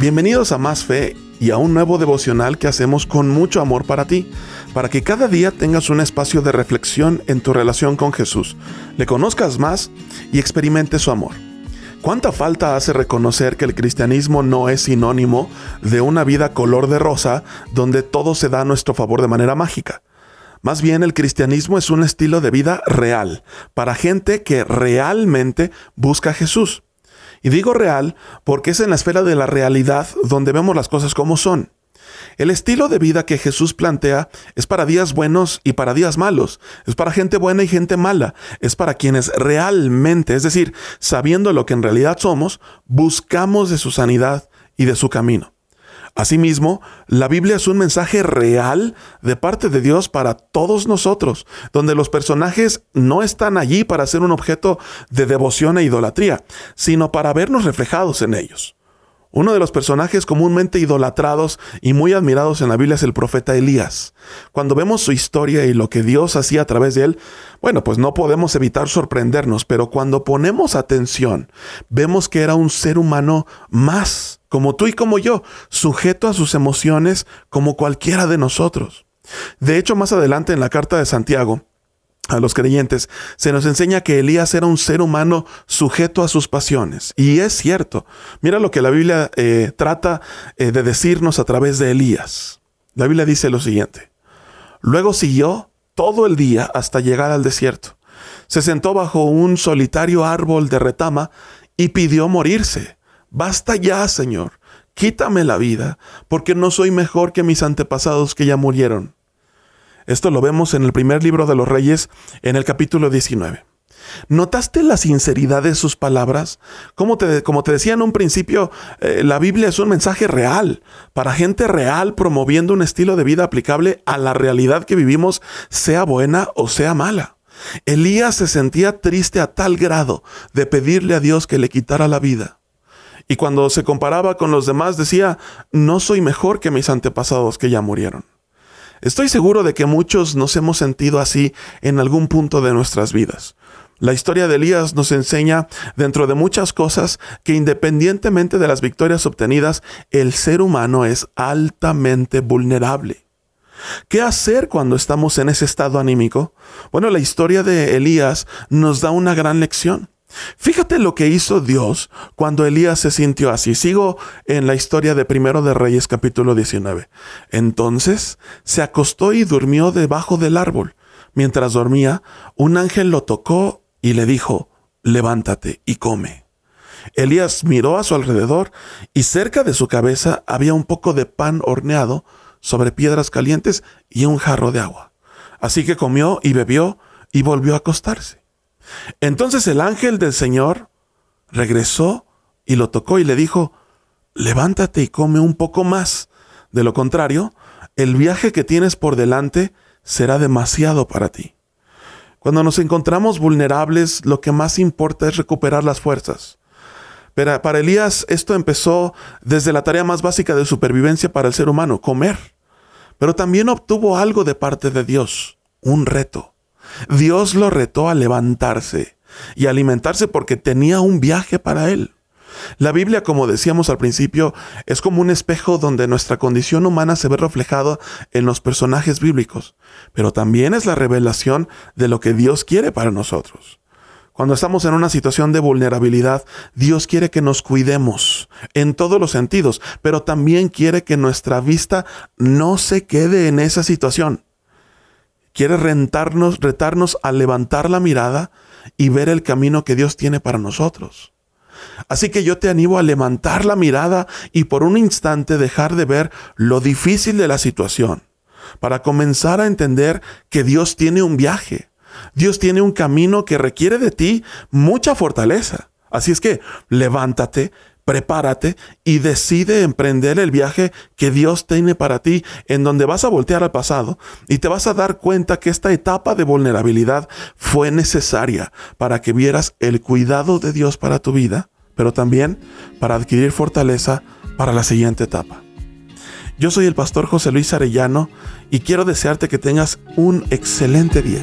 Bienvenidos a Más Fe y a un nuevo devocional que hacemos con mucho amor para ti, para que cada día tengas un espacio de reflexión en tu relación con Jesús, le conozcas más y experimentes su amor. ¿Cuánta falta hace reconocer que el cristianismo no es sinónimo de una vida color de rosa donde todo se da a nuestro favor de manera mágica? Más bien el cristianismo es un estilo de vida real, para gente que realmente busca a Jesús. Y digo real porque es en la esfera de la realidad donde vemos las cosas como son. El estilo de vida que Jesús plantea es para días buenos y para días malos, es para gente buena y gente mala, es para quienes realmente, es decir, sabiendo lo que en realidad somos, buscamos de su sanidad y de su camino. Asimismo, la Biblia es un mensaje real de parte de Dios para todos nosotros, donde los personajes no están allí para ser un objeto de devoción e idolatría, sino para vernos reflejados en ellos. Uno de los personajes comúnmente idolatrados y muy admirados en la Biblia es el profeta Elías. Cuando vemos su historia y lo que Dios hacía a través de él, bueno, pues no podemos evitar sorprendernos, pero cuando ponemos atención, vemos que era un ser humano más, como tú y como yo, sujeto a sus emociones como cualquiera de nosotros. De hecho, más adelante en la carta de Santiago, a los creyentes, se nos enseña que Elías era un ser humano sujeto a sus pasiones. Y es cierto. Mira lo que la Biblia eh, trata eh, de decirnos a través de Elías. La Biblia dice lo siguiente. Luego siguió todo el día hasta llegar al desierto. Se sentó bajo un solitario árbol de retama y pidió morirse. Basta ya, Señor. Quítame la vida, porque no soy mejor que mis antepasados que ya murieron. Esto lo vemos en el primer libro de los Reyes, en el capítulo 19. ¿Notaste la sinceridad de sus palabras? Como te, te decía en un principio, eh, la Biblia es un mensaje real, para gente real, promoviendo un estilo de vida aplicable a la realidad que vivimos, sea buena o sea mala. Elías se sentía triste a tal grado de pedirle a Dios que le quitara la vida. Y cuando se comparaba con los demás decía, no soy mejor que mis antepasados que ya murieron. Estoy seguro de que muchos nos hemos sentido así en algún punto de nuestras vidas. La historia de Elías nos enseña, dentro de muchas cosas, que independientemente de las victorias obtenidas, el ser humano es altamente vulnerable. ¿Qué hacer cuando estamos en ese estado anímico? Bueno, la historia de Elías nos da una gran lección. Fíjate lo que hizo Dios cuando Elías se sintió así. Sigo en la historia de Primero de Reyes capítulo 19. Entonces se acostó y durmió debajo del árbol. Mientras dormía, un ángel lo tocó y le dijo, levántate y come. Elías miró a su alrededor y cerca de su cabeza había un poco de pan horneado sobre piedras calientes y un jarro de agua. Así que comió y bebió y volvió a acostarse. Entonces el ángel del Señor regresó y lo tocó y le dijo, levántate y come un poco más. De lo contrario, el viaje que tienes por delante será demasiado para ti. Cuando nos encontramos vulnerables, lo que más importa es recuperar las fuerzas. Pero para Elías esto empezó desde la tarea más básica de supervivencia para el ser humano, comer. Pero también obtuvo algo de parte de Dios, un reto. Dios lo retó a levantarse y alimentarse porque tenía un viaje para él. La Biblia, como decíamos al principio, es como un espejo donde nuestra condición humana se ve reflejada en los personajes bíblicos, pero también es la revelación de lo que Dios quiere para nosotros. Cuando estamos en una situación de vulnerabilidad, Dios quiere que nos cuidemos en todos los sentidos, pero también quiere que nuestra vista no se quede en esa situación. Quiere rentarnos, retarnos a levantar la mirada y ver el camino que Dios tiene para nosotros. Así que yo te animo a levantar la mirada y por un instante dejar de ver lo difícil de la situación, para comenzar a entender que Dios tiene un viaje, Dios tiene un camino que requiere de ti mucha fortaleza. Así es que levántate, prepárate y decide emprender el viaje que Dios tiene para ti, en donde vas a voltear al pasado y te vas a dar cuenta que esta etapa de vulnerabilidad fue necesaria para que vieras el cuidado de Dios para tu vida, pero también para adquirir fortaleza para la siguiente etapa. Yo soy el pastor José Luis Arellano y quiero desearte que tengas un excelente día.